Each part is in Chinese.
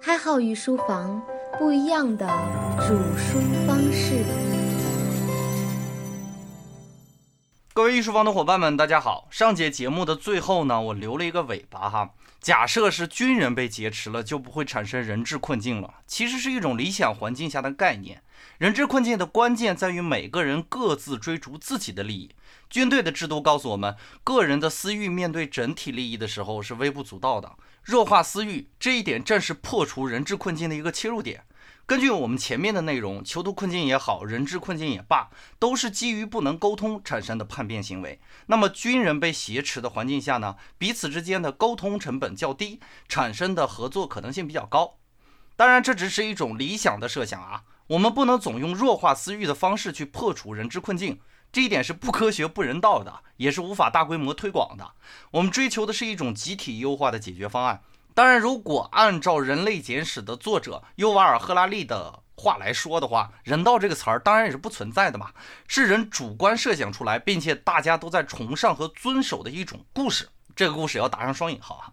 开号与书房不一样的煮书方式。各位艺术房的伙伴们，大家好！上节节目的最后呢，我留了一个尾巴哈。假设是军人被劫持了，就不会产生人质困境了。其实是一种理想环境下的概念。人质困境的关键在于每个人各自追逐自己的利益。军队的制度告诉我们，个人的私欲面对整体利益的时候是微不足道的。弱化私欲这一点正是破除人质困境的一个切入点。根据我们前面的内容，囚徒困境也好，人质困境也罢，都是基于不能沟通产生的叛变行为。那么军人被挟持的环境下呢，彼此之间的沟通成本较低，产生的合作可能性比较高。当然，这只是一种理想的设想啊，我们不能总用弱化私欲的方式去破除人之困境。这一点是不科学、不人道的，也是无法大规模推广的。我们追求的是一种集体优化的解决方案。当然，如果按照《人类简史》的作者尤瓦尔·赫拉利的话来说的话，“人道”这个词儿当然也是不存在的嘛，是人主观设想出来，并且大家都在崇尚和遵守的一种故事。这个故事要打上双引号啊。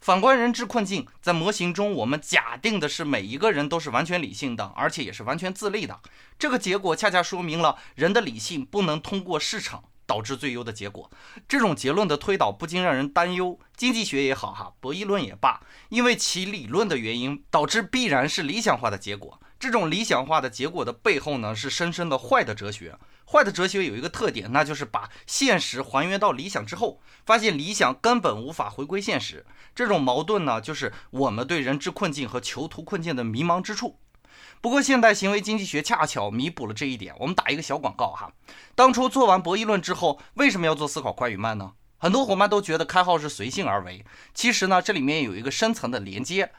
反观人质困境，在模型中，我们假定的是每一个人都是完全理性的，而且也是完全自立的。这个结果恰恰说明了人的理性不能通过市场导致最优的结果。这种结论的推导不禁让人担忧。经济学也好，哈，博弈论也罢，因为其理论的原因，导致必然是理想化的结果。这种理想化的结果的背后呢，是深深的坏的哲学。坏的哲学有一个特点，那就是把现实还原到理想之后，发现理想根本无法回归现实。这种矛盾呢，就是我们对人质困境和囚徒困境的迷茫之处。不过，现代行为经济学恰巧弥补了这一点。我们打一个小广告哈。当初做完博弈论之后，为什么要做思考快与慢呢？很多伙伴都觉得开号是随性而为，其实呢，这里面有一个深层的连接。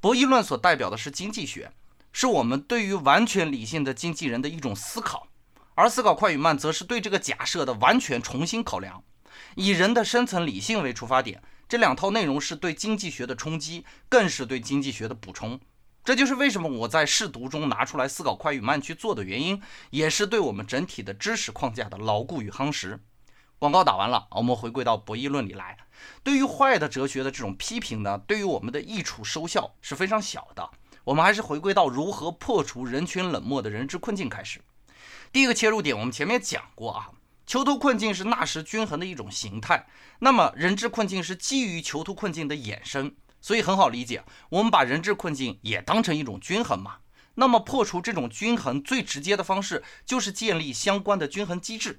博弈论所代表的是经济学，是我们对于完全理性的经纪人的一种思考。而思考快与慢，则是对这个假设的完全重新考量，以人的深层理性为出发点。这两套内容是对经济学的冲击，更是对经济学的补充。这就是为什么我在试读中拿出来思考快与慢去做的原因，也是对我们整体的知识框架的牢固与夯实。广告打完了，我们回归到博弈论里来。对于坏的哲学的这种批评呢，对于我们的益处收效是非常小的。我们还是回归到如何破除人群冷漠的人之困境开始。第一个切入点，我们前面讲过啊，囚徒困境是纳什均衡的一种形态，那么人质困境是基于囚徒困境的衍生，所以很好理解，我们把人质困境也当成一种均衡嘛。那么破除这种均衡最直接的方式就是建立相关的均衡机制，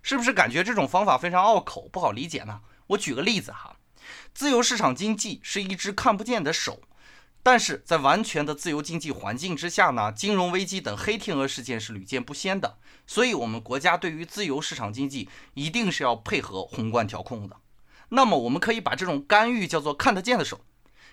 是不是感觉这种方法非常拗口，不好理解呢？我举个例子哈，自由市场经济是一只看不见的手。但是在完全的自由经济环境之下呢，金融危机等黑天鹅事件是屡见不鲜的。所以，我们国家对于自由市场经济一定是要配合宏观调控的。那么，我们可以把这种干预叫做看得见的手。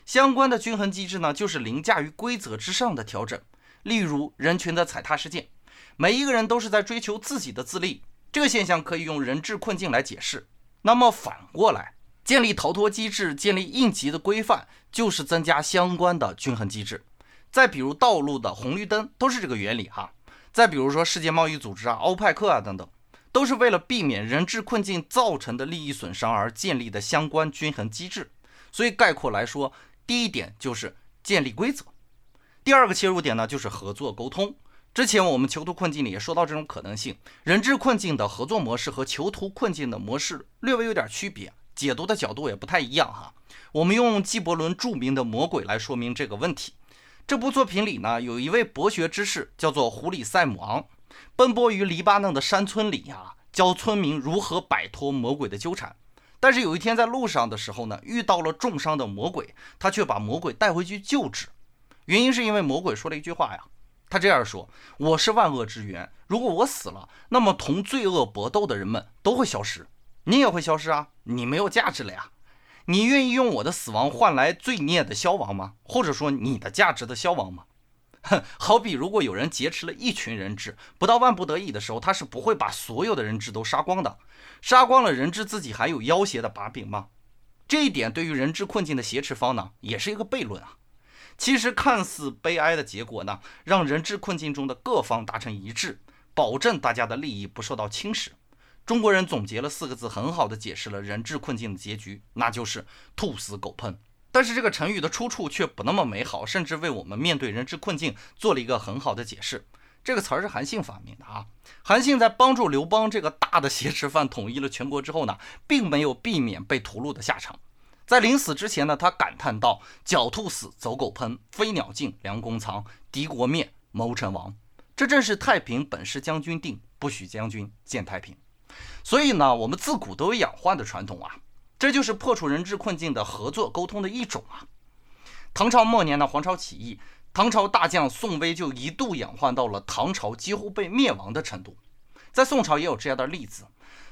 相关的均衡机制呢，就是凌驾于规则之上的调整。例如，人群的踩踏事件，每一个人都是在追求自己的自立，这个现象可以用人质困境来解释。那么反过来。建立逃脱机制，建立应急的规范，就是增加相关的均衡机制。再比如道路的红绿灯，都是这个原理哈。再比如说世界贸易组织啊、欧派克啊等等，都是为了避免人质困境造成的利益损伤而建立的相关均衡机制。所以概括来说，第一点就是建立规则。第二个切入点呢，就是合作沟通。之前我们囚徒困境里也说到这种可能性，人质困境的合作模式和囚徒困境的模式略微有点区别。解读的角度也不太一样哈。我们用纪伯伦著名的《魔鬼》来说明这个问题。这部作品里呢，有一位博学之士叫做胡里塞姆昂，奔波于黎巴嫩的山村里呀，教村民如何摆脱魔鬼的纠缠。但是有一天在路上的时候呢，遇到了重伤的魔鬼，他却把魔鬼带回去救治。原因是因为魔鬼说了一句话呀，他这样说：“我是万恶之源，如果我死了，那么同罪恶搏斗的人们都会消失。”你也会消失啊！你没有价值了呀！你愿意用我的死亡换来罪孽的消亡吗？或者说你的价值的消亡吗？哼，好比如果有人劫持了一群人质，不到万不得已的时候，他是不会把所有的人质都杀光的。杀光了人质，自己还有要挟的把柄吗？这一点对于人质困境的挟持方呢，也是一个悖论啊。其实看似悲哀的结果呢，让人质困境中的各方达成一致，保证大家的利益不受到侵蚀。中国人总结了四个字，很好的解释了人质困境的结局，那就是兔死狗烹。但是这个成语的出处却不那么美好，甚至为我们面对人质困境做了一个很好的解释。这个词儿是韩信发明的啊。韩信在帮助刘邦这个大的挟持犯统一了全国之后呢，并没有避免被屠戮的下场。在临死之前呢，他感叹道：“狡兔死，走狗烹；飞鸟尽，良弓藏；敌国灭，谋臣亡。”这正是太平本是将军定，不许将军见太平。所以呢，我们自古都有养患的传统啊，这就是破除人治困境的合作沟通的一种啊。唐朝末年呢，黄巢起义。唐朝大将宋威就一度养患到了唐朝几乎被灭亡的程度，在宋朝也有这样的例子。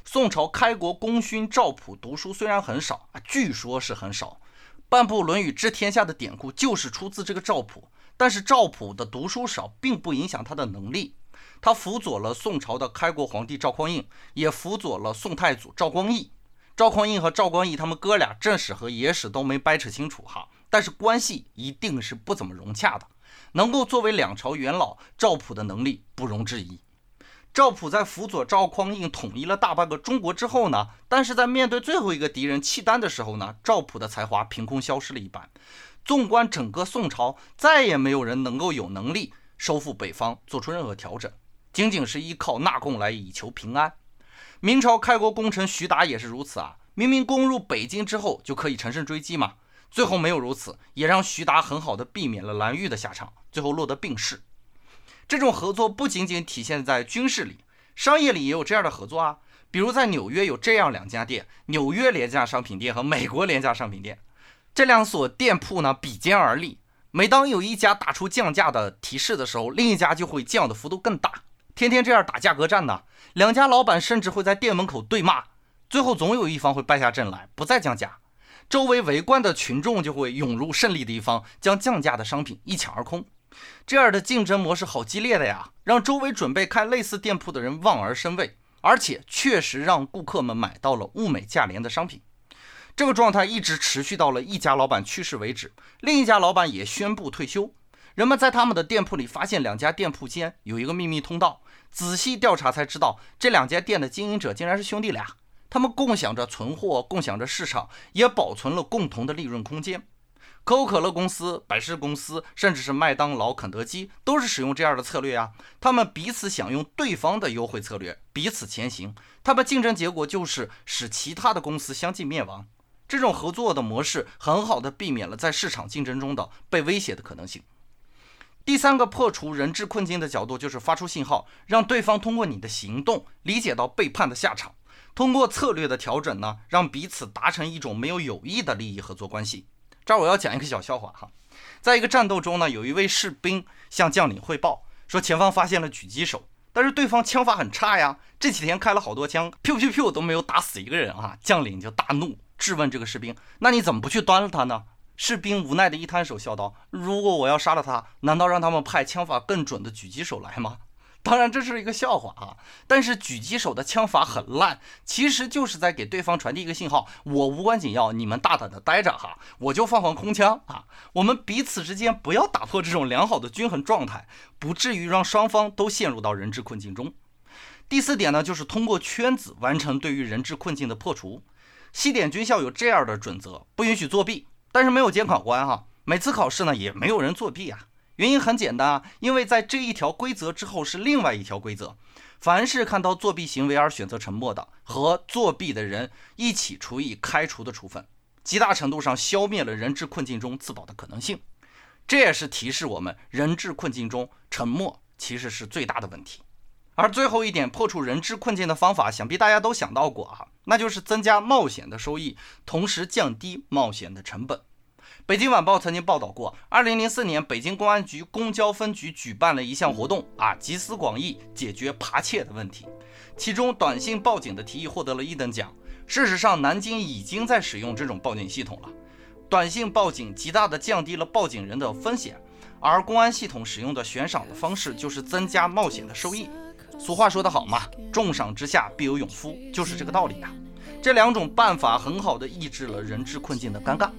宋朝开国功勋赵普读书虽然很少啊，据说是很少，半部《论语》治天下的典故就是出自这个赵普。但是赵普的读书少，并不影响他的能力。他辅佐了宋朝的开国皇帝赵匡胤，也辅佐了宋太祖赵光义。赵匡胤和赵光义他们哥俩正史和野史都没掰扯清楚哈。但是关系一定是不怎么融洽的。能够作为两朝元老，赵普的能力不容置疑。赵普在辅佐赵匡胤统一了大半个中国之后呢，但是在面对最后一个敌人契丹的时候呢，赵普的才华凭空消失了一半。纵观整个宋朝，再也没有人能够有能力收复北方，做出任何调整，仅仅是依靠纳贡来以求平安。明朝开国功臣徐达也是如此啊，明明攻入北京之后就可以乘胜追击嘛。最后没有如此，也让徐达很好的避免了蓝玉的下场，最后落得病逝。这种合作不仅仅体现在军事里，商业里也有这样的合作啊。比如在纽约有这样两家店：纽约廉价商品店和美国廉价商品店。这两所店铺呢比肩而立，每当有一家打出降价的提示的时候，另一家就会降的幅度更大，天天这样打价格战呢。两家老板甚至会在店门口对骂，最后总有一方会败下阵来，不再降价。周围围观的群众就会涌入胜利的一方，将降价的商品一抢而空。这样的竞争模式好激烈的呀，让周围准备开类似店铺的人望而生畏，而且确实让顾客们买到了物美价廉的商品。这个状态一直持续到了一家老板去世为止，另一家老板也宣布退休。人们在他们的店铺里发现两家店铺间有一个秘密通道，仔细调查才知道，这两家店的经营者竟然是兄弟俩。他们共享着存货，共享着市场，也保存了共同的利润空间。可口可乐公司、百事公司，甚至是麦当劳、肯德基，都是使用这样的策略啊。他们彼此享用对方的优惠策略，彼此前行。他们竞争结果就是使其他的公司相继灭亡。这种合作的模式很好的避免了在市场竞争中的被威胁的可能性。第三个破除人质困境的角度就是发出信号，让对方通过你的行动理解到背叛的下场。通过策略的调整呢，让彼此达成一种没有友谊的利益合作关系。这儿我要讲一个小笑话哈，在一个战斗中呢，有一位士兵向将领汇报说，前方发现了狙击手，但是对方枪法很差呀，这几天开了好多枪，噗噗噗都没有打死一个人啊。将领就大怒，质问这个士兵：“那你怎么不去端了他呢？”士兵无奈的一摊手，笑道：“如果我要杀了他，难道让他们派枪法更准的狙击手来吗？”当然这是一个笑话啊，但是狙击手的枪法很烂，其实就是在给对方传递一个信号：我无关紧要，你们大胆的待着哈，我就放放空枪啊。我们彼此之间不要打破这种良好的均衡状态，不至于让双方都陷入到人质困境中。第四点呢，就是通过圈子完成对于人质困境的破除。西点军校有这样的准则：不允许作弊，但是没有监考官哈，每次考试呢也没有人作弊啊。原因很简单啊，因为在这一条规则之后是另外一条规则，凡是看到作弊行为而选择沉默的，和作弊的人一起处以开除的处分，极大程度上消灭了人质困境中自保的可能性。这也是提示我们，人质困境中沉默其实是最大的问题。而最后一点，破除人质困境的方法，想必大家都想到过啊，那就是增加冒险的收益，同时降低冒险的成本。北京晚报曾经报道过，二零零四年，北京公安局公交分局举办了一项活动啊，集思广益解决扒窃的问题。其中，短信报警的提议获得了一等奖。事实上，南京已经在使用这种报警系统了。短信报警极大地降低了报警人的风险，而公安系统使用的悬赏的方式就是增加冒险的收益。俗话说得好嘛，重赏之下必有勇夫，就是这个道理啊。这两种办法很好的抑制了人质困境的尴尬。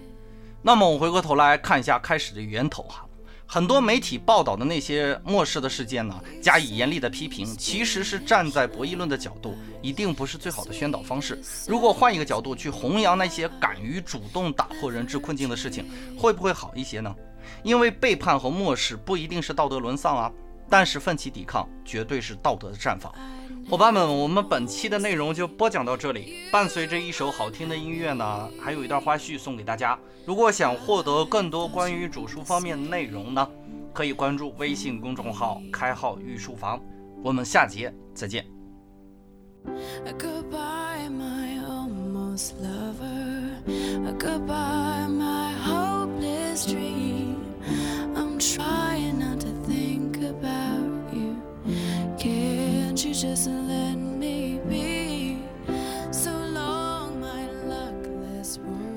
那么我回过头来看一下开始的源头哈，很多媒体报道的那些漠视的事件呢，加以严厉的批评，其实是站在博弈论的角度，一定不是最好的宣导方式。如果换一个角度去弘扬那些敢于主动打破人质困境的事情，会不会好一些呢？因为背叛和漠视不一定是道德沦丧啊，但是奋起抵抗绝对是道德的绽放。伙伴们，我们本期的内容就播讲到这里。伴随着一首好听的音乐呢，还有一段花絮送给大家。如果想获得更多关于主书方面的内容呢，可以关注微信公众号“开号御书房”。我们下节再见。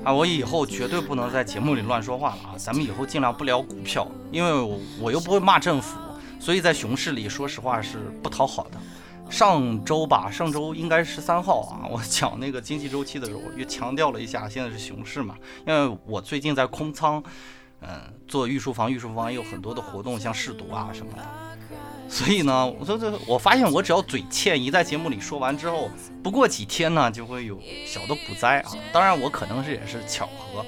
啊，我以后绝对不能在节目里乱说话了啊！咱们以后尽量不聊股票，因为我我又不会骂政府，所以在熊市里，说实话是不讨好的。上周吧，上周应该十三号啊，我讲那个经济周期的时候，又强调了一下，现在是熊市嘛，因为我最近在空仓，嗯，做御书房，御书房也有很多的活动，像试读啊什么的。所以呢，我说这，我发现我只要嘴欠，一在节目里说完之后，不过几天呢，就会有小的股灾啊。当然，我可能是也是巧合。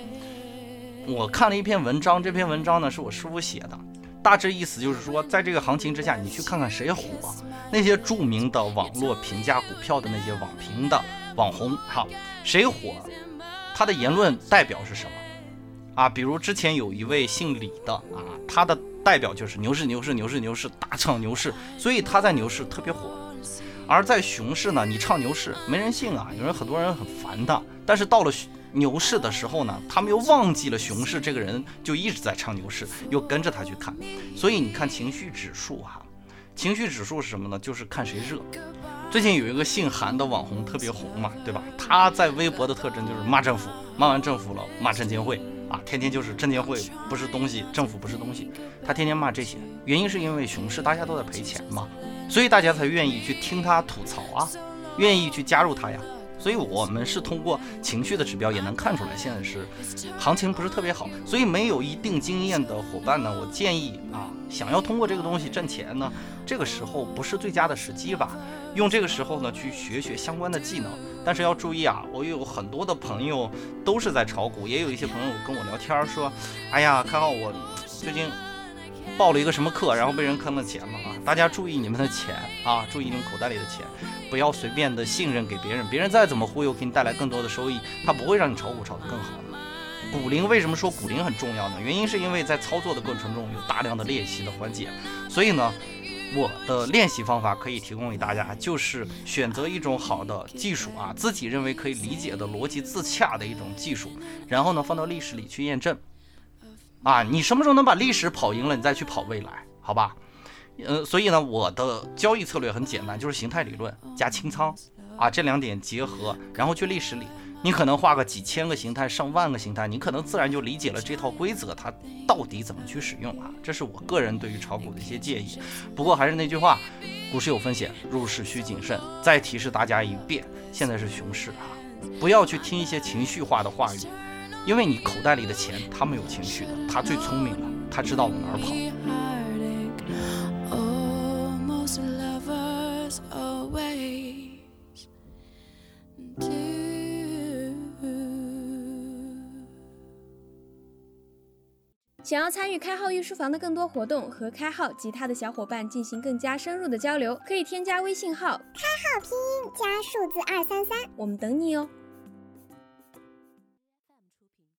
我看了一篇文章，这篇文章呢是我师傅写的，大致意思就是说，在这个行情之下，你去看看谁火，那些著名的网络评价股票的那些网评的网红，哈，谁火，他的言论代表是什么啊？比如之前有一位姓李的啊，他的。代表就是牛市，牛市，牛市，牛市，大唱牛市，所以他在牛市特别火。而在熊市呢，你唱牛市没人信啊，有人很多人很烦他。但是到了牛市的时候呢，他们又忘记了熊市这个人，就一直在唱牛市，又跟着他去看。所以你看情绪指数哈，情绪指数是什么呢？就是看谁热。最近有一个姓韩的网红特别红嘛，对吧？他在微博的特征就是骂政府，骂完政府了骂证监会。啊，天天就是证监会不是东西，政府不是东西，他天天骂这些，原因是因为熊市大家都在赔钱嘛，所以大家才愿意去听他吐槽啊，愿意去加入他呀。所以我们是通过情绪的指标也能看出来，现在是行情不是特别好。所以没有一定经验的伙伴呢，我建议啊，想要通过这个东西挣钱呢，这个时候不是最佳的时机吧？用这个时候呢去学学相关的技能。但是要注意啊，我有很多的朋友都是在炒股，也有一些朋友跟我聊天说，哎呀，看好我最近报了一个什么课，然后被人坑了钱了啊！大家注意你们的钱啊，注意你们口袋里的钱。不要随便的信任给别人，别人再怎么忽悠，给你带来更多的收益，他不会让你炒股炒得更好的。股龄为什么说股龄很重要呢？原因是因为在操作的过程中有大量的练习的环节，所以呢，我的练习方法可以提供给大家，就是选择一种好的技术啊，自己认为可以理解的逻辑自洽的一种技术，然后呢放到历史里去验证。啊，你什么时候能把历史跑赢了，你再去跑未来，好吧？呃，所以呢，我的交易策略很简单，就是形态理论加清仓啊，这两点结合，然后去历史里，你可能画个几千个形态、上万个形态，你可能自然就理解了这套规则，它到底怎么去使用啊？这是我个人对于炒股的一些建议。不过还是那句话，股市有风险，入市需谨慎。再提示大家一遍，现在是熊市啊，不要去听一些情绪化的话语，因为你口袋里的钱，他没有情绪的，他最聪明了，他知道往哪儿跑。想要参与开号御书房的更多活动，和开号及他的小伙伴进行更加深入的交流，可以添加微信号开号拼音加数字二三三，我们等你哦。